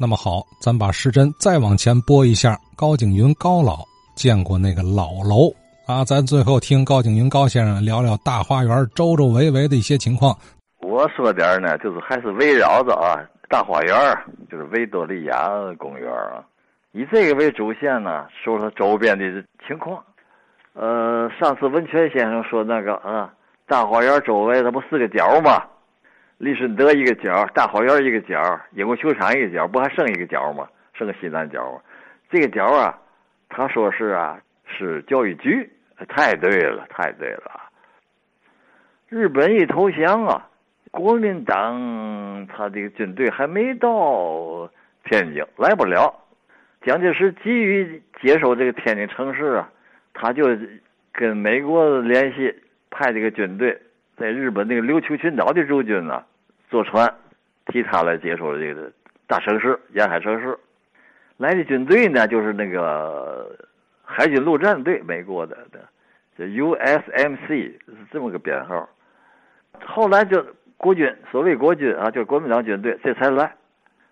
那么好，咱把时针再往前拨一下，高景云高老见过那个老楼啊。咱最后听高景云高先生聊聊大花园周周围围的一些情况。我说点呢，就是还是围绕着啊大花园，就是维多利亚公园啊，以这个为主线呢，说说周边的情况。呃，上次文泉先生说那个啊，大花园周围它不四个角吗？利顺德一个角，大花园一个角，英国球场一个角，不还剩一个角吗？剩个西南角吗？这个角啊，他说是啊，是教育局。太对了，太对了。日本一投降啊，国民党他这个军队还没到天津，来不了。蒋介石急于接收这个天津城市啊，他就跟美国联系，派这个军队在日本那个琉球群岛的驻军呢。坐船，替他来接收这个大城市沿海城市。来的军队呢，就是那个海军陆战队，美国的的，这 USMC 是这么个编号。后来就国军，所谓国军啊，就是国民党军队，这才来。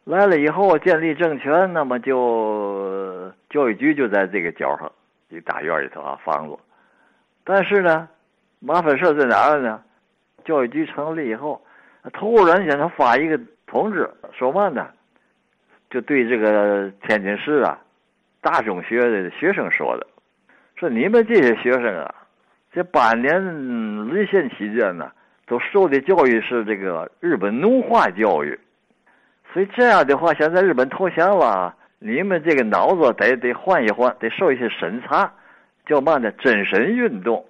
来了以后建立政权，那么就教育局就在这个角上，这大院里头啊房子。但是呢，麻烦事在哪儿呢？教育局成立以后。突然间，他发一个通知，说嘛呢？就对这个天津市啊，大中学的学生说的，说你们这些学生啊，这八年沦陷期间呢，都受的教育是这个日本奴化教育，所以这样的话，现在日本投降了，你们这个脑子得得换一换，得受一些审查，叫嘛呢？真审运动。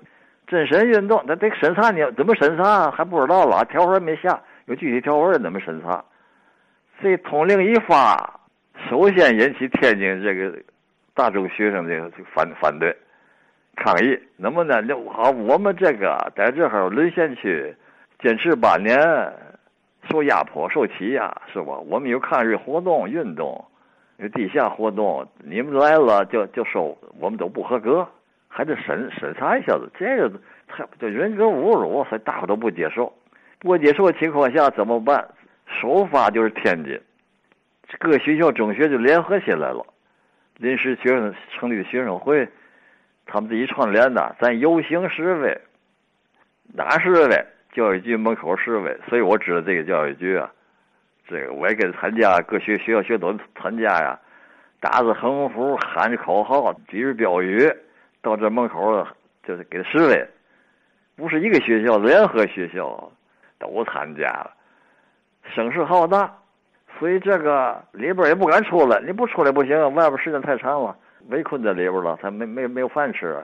真审运动，那得审查你怎么审查还不知道了，条文没下，有具体条文怎么审查？这通令一发，首先引起天津这个大众学生这个反反对抗议。那么呢，好，我们这个在这儿沦陷区坚持八年，受压迫、受欺压，是吧？我们有抗日活动、运动，有地下活动，你们来了就就说我们都不合格。还得审审查一下子，这个他叫人格侮辱，所以大伙都不接受。不接受的情况下怎么办？首发就是天津，各学校中学就联合起来了，临时学生成立的学生会，他们自己串联的，咱游行示威，哪示威？教育局门口示威。所以我知道这个教育局啊，这个我也跟参加，各学学校学都参加呀，打着横幅，喊着口号，举着标语。到这门口就是给示威，不是一个学校，联合学校都参加了，声势浩大，所以这个里边也不敢出来。你不出来不行，外边时间太长了，围困在里边了，他没没没有饭吃，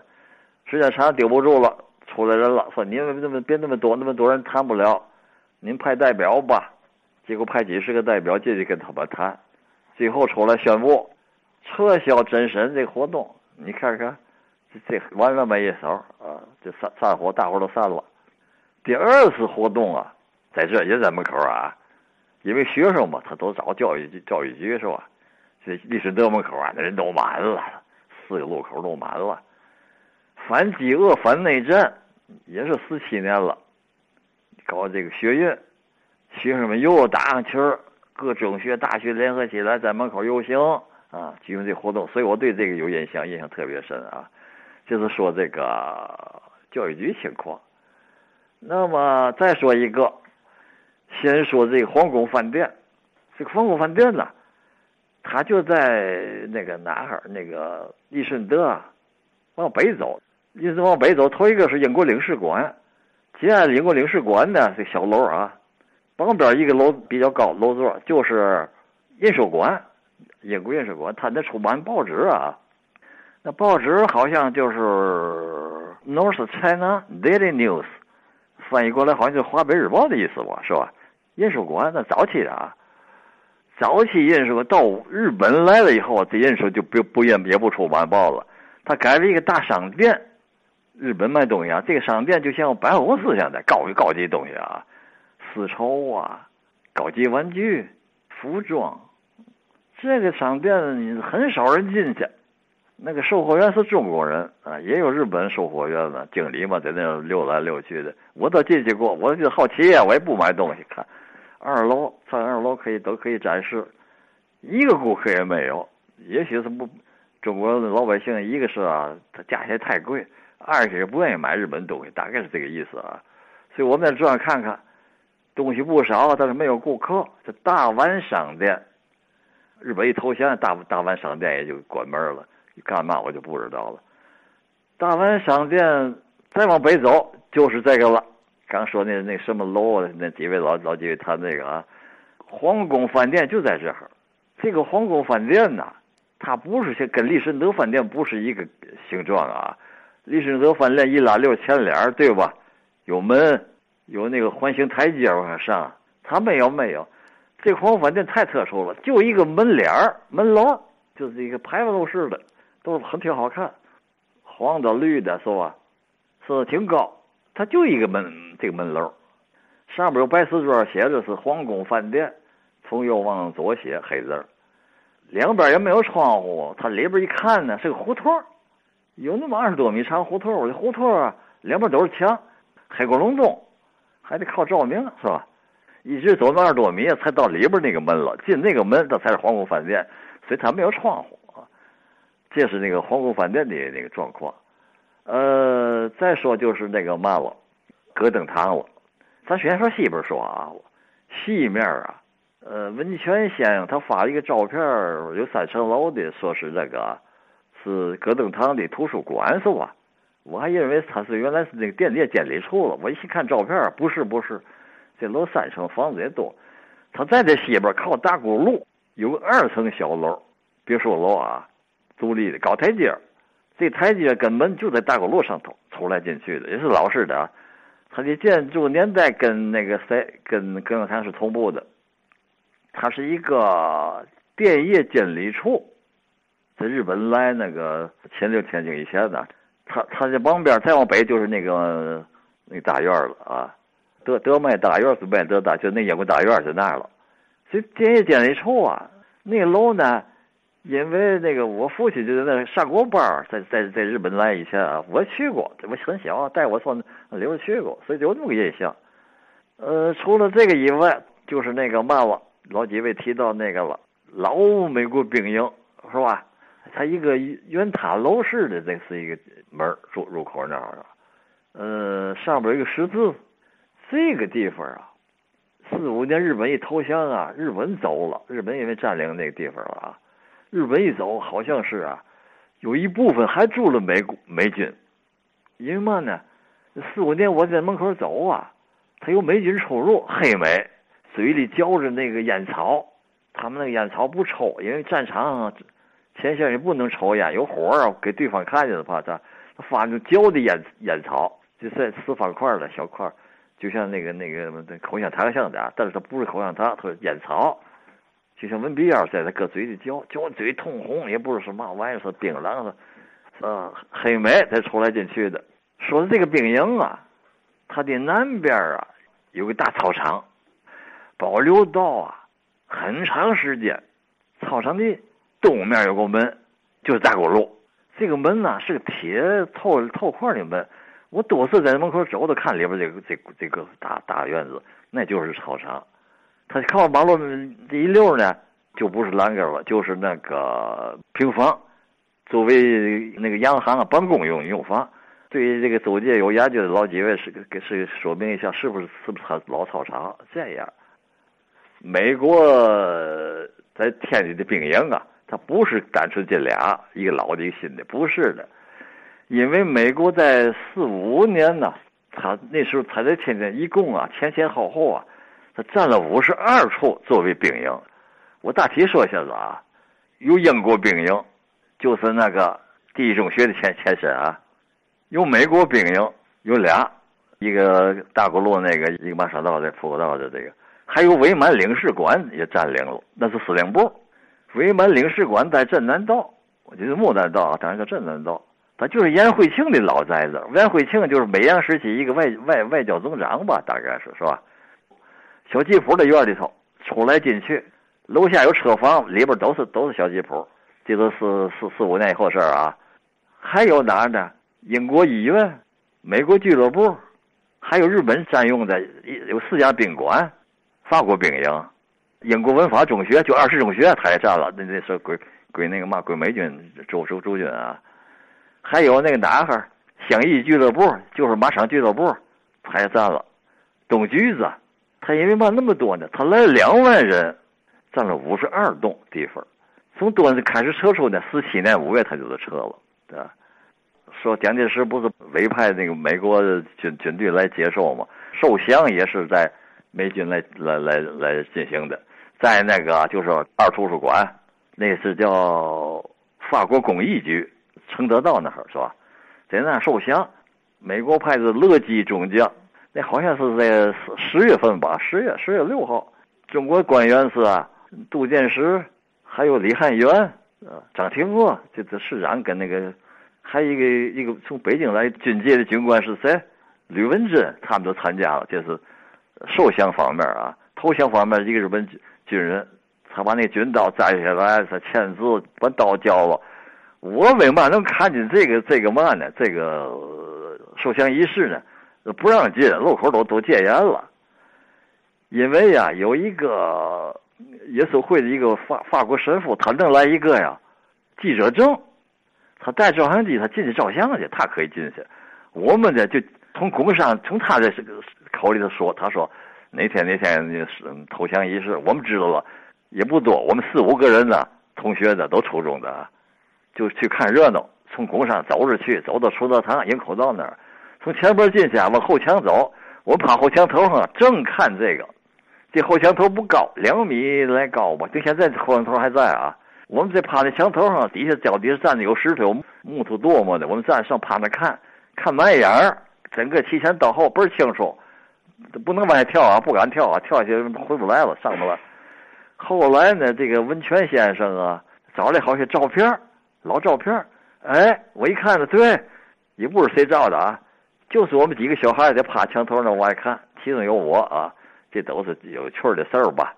时间长顶不住了，出来人了，说你们那么别那么多，那么多人谈不了，您派代表吧。结果派几十个代表进去跟他们谈，最后出来宣布撤销真审这活动。你看看。这完了没一手啊！就散散伙，大伙都散了。第二次活动啊，在这也在门口啊，因为学生嘛，他都找教育局，教育局是吧？这历史德门口啊，那人都满了，四个路口都满了。反饥饿、反内战，也是十七年了，搞这个学运，学生们又打上旗儿，各中学、大学联合起来在门口游行啊，举行这活动，所以我对这个有印象，印象特别深啊。就是说这个教育局情况，那么再说一个，先说这个皇宫饭店，这个皇宫饭店呢，它就在那个哪儿？那个利顺德啊，往北走，一直往北走，头一个是英国领事馆，接下来英国领事馆呢，这小楼啊，旁边一个楼比较高楼座，就是印书馆，英国印书馆，它那出版报纸啊。那报纸好像就是《North China Daily News》，翻译过来好像就《华北日报》的意思吧，是吧？印书馆那早期的啊，早期印书到日本来了以后，这印书就不不也也不出晚报了，他改了一个大商店。日本卖东西啊，这个商店就像百货公司现在高级高级东西啊，丝绸啊，高级玩具、服装，这个商店很少人进去。那个售货员是中国人啊，也有日本售货员嘛，经理嘛，在那溜来溜去的。我都进去过，我就好奇呀，我也不买东西。看二楼，上二楼可以都可以展示，一个顾客也没有。也许是不，中国的老百姓，一个是啊，它价钱太贵；二是也不愿意买日本东西，大概是这个意思啊。所以我们在这看看，东西不少，但是没有顾客。这大丸商店，日本一投降，大大丸商店也就关门了。干嘛我就不知道了。大丸商店再往北走就是这个了。刚说那那什么楼，那几位老老几位谈这个啊，皇宫饭店就在这儿。这个皇宫饭店呐，它不是跟利申德饭店不是一个形状啊。利申德饭店一拉溜前脸对吧？有门，有那个环形台阶往上上。它没有没有，这皇宫饭店太特殊了，就一个门脸门楼，就是一个牌楼式的，都很挺好看，黄的绿的是吧？是挺高。它就一个门，这个门楼，上边有白瓷砖，写着是皇宫饭店，从右往左写黑字两边也没有窗户，它里边一看呢是个胡同有那么二十多米长胡同这胡同啊，两边都是墙，黑咕隆咚，还得靠照明是吧？一直走那二十多米才到里边那个门了，进那个门这才是皇宫饭店，所以它没有窗户。这是那个皇宫饭店的那个状况。呃，再说就是那个嘛了，戈登堂了。咱先说西边说啊，西面啊，呃，温泉先生他发一个照片，有三层楼的，说是那个是戈登堂的图书馆是吧？我还以为他是原来是那个电力监理处了。我一看照片，不是不是，这楼三层，房子也多。他在这西边靠大沽路有个二层小楼，别墅楼啊，独立的高台阶。这台阶根本就在大沽路上头出来进去的，也是老式的啊。它的建筑年代跟那个谁，跟跟刚才是同步的。它是一个电业监理处，在日本来那个前六天津以前呢，它它这旁边再往北就是那个那大院了啊。德德迈大院是迈德大，就那英国大院在那儿了。所以电业监理处啊，那楼呢？因为那个我父亲就在那上过班儿在在在日本来以前啊，我去过，我很小带我上里边去过，所以就有那么个印象。呃，除了这个以外，就是那个嘛了，老几位提到那个了，老美国兵营是吧？它一个圆塔楼式的，这是一个门入入口那儿，呃，上边有一个十字。这个地方啊，四五年日本一投降啊，日本走了，日本因为占领那个地方了啊。日本一走，好像是啊，有一部分还住了美美军，因为嘛呢？四五年我在门口走啊，他有美军出入，黑美嘴里嚼着那个烟草，他们那个烟草不抽，因为战场前线也不能抽烟，有火啊，给对方看见了怕他，他发那嚼的烟烟草，就在四方块的小块，就像那个那个口香糖像的，但是它不是口香糖，它是烟草。就像文笔烟在他搁嘴里嚼，嚼嘴通红，也不是什么玩意儿，是槟榔是，呃，黑莓才出来进去的。说的这个兵营啊，它的南边啊有个大操场，保留到啊很长时间。操场的东面有个门，就是大沽路。这个门呢是个铁透透块的门，我多次在门口走，都看里边这个这这个大大院子，那就是操场。他靠马路这一溜呢，就不是栏杆了，就是那个平房，作为那个洋行啊办公用用房。对于这个周界有研究的老几位，是给是说明一下，是不是是不是老操场这样？美国在天津的兵营啊，它不是单纯这俩，一个老的，一个新的，不是的。因为美国在四五年呢，他那时候他在天津一共啊前前后后啊。他占了五十二处作为兵营，我大体说一下子啊，有英国兵营，就是那个第一中学的前前身啊，有美国兵营，有俩，一个大沽路那个，一个马沙道的普国道的这个，还有伪满领事馆也占领了，那是司令部。伪满领事馆在镇南道，我觉得牡丹道啊，当然叫镇南道，他就是颜惠庆的老宅子。颜惠庆就是北洋时期一个外外外交总长吧，大概是是吧？小吉普的院里头，出来进去，楼下有车房，里边都是都是小吉普，这都是四四五年以后事儿啊。还有哪儿呢？英国医院、美国俱乐部，还有日本占用的有四家宾馆，法国兵营，英国文法中学，就二十中学，他也占了。那那是归归那个嘛，归美军驻驻驻军啊。还有那个哪哈香艺俱乐部，就是马场俱乐部，他也占了。东橘子，他因为嘛那么多呢？他来两万人，占了五十二栋地方。从多开始撤出呢，四七年五月他就是撤了，对吧？说蒋介石不是委派那个美国军军队来接收吗？受降也是在美军来来来来进行的，在那个就是二图书馆，那是叫法国工艺局，承德道那儿是吧？在那受降，美国派的乐基中将，那好像是在十月份吧，十月十月六号，中国官员是，杜建时，还有李汉元，呃，张廷鄂，这这市长跟那个。还有一个一个从北京来军界的军官是谁？吕文珍，他们都参加了。就是受降方面啊，投降方面一个日本军人，他把那军刀摘下来，他签字，把刀交了。我为嘛能看见这个这个嘛呢？这个受降仪式呢？不让进，路口都都戒严了。因为呀，有一个耶稣会的一个法法国神父，他弄来一个呀记者证。他带照相机，他进去照相去，他可以进去。我们呢，就从工商，从他的口里头说，他说哪天哪天是投降仪式，我们知道了，也不多，我们四五个人呢，同学的都初中的，就去看热闹。从工商走着去，走到出道堂营口道那儿，从前边进去，往后墙走，我趴后墙头上正看这个，这后墙头不高，两米来高吧，就现在后墙头还在啊。我们这趴在墙头上，底下脚底下站着有石头、木头垛么的。我们站上趴那看，看满眼儿，整个提前到后倍儿清楚，不能往下跳啊，不敢跳啊，跳下去回不来了，上不了。后来呢，这个温泉先生啊，找来好些照片老照片哎，我一看呢，对，也不是谁照的啊，就是我们几个小孩在趴墙头那往外看，其中有我啊，这都是有趣的事儿吧。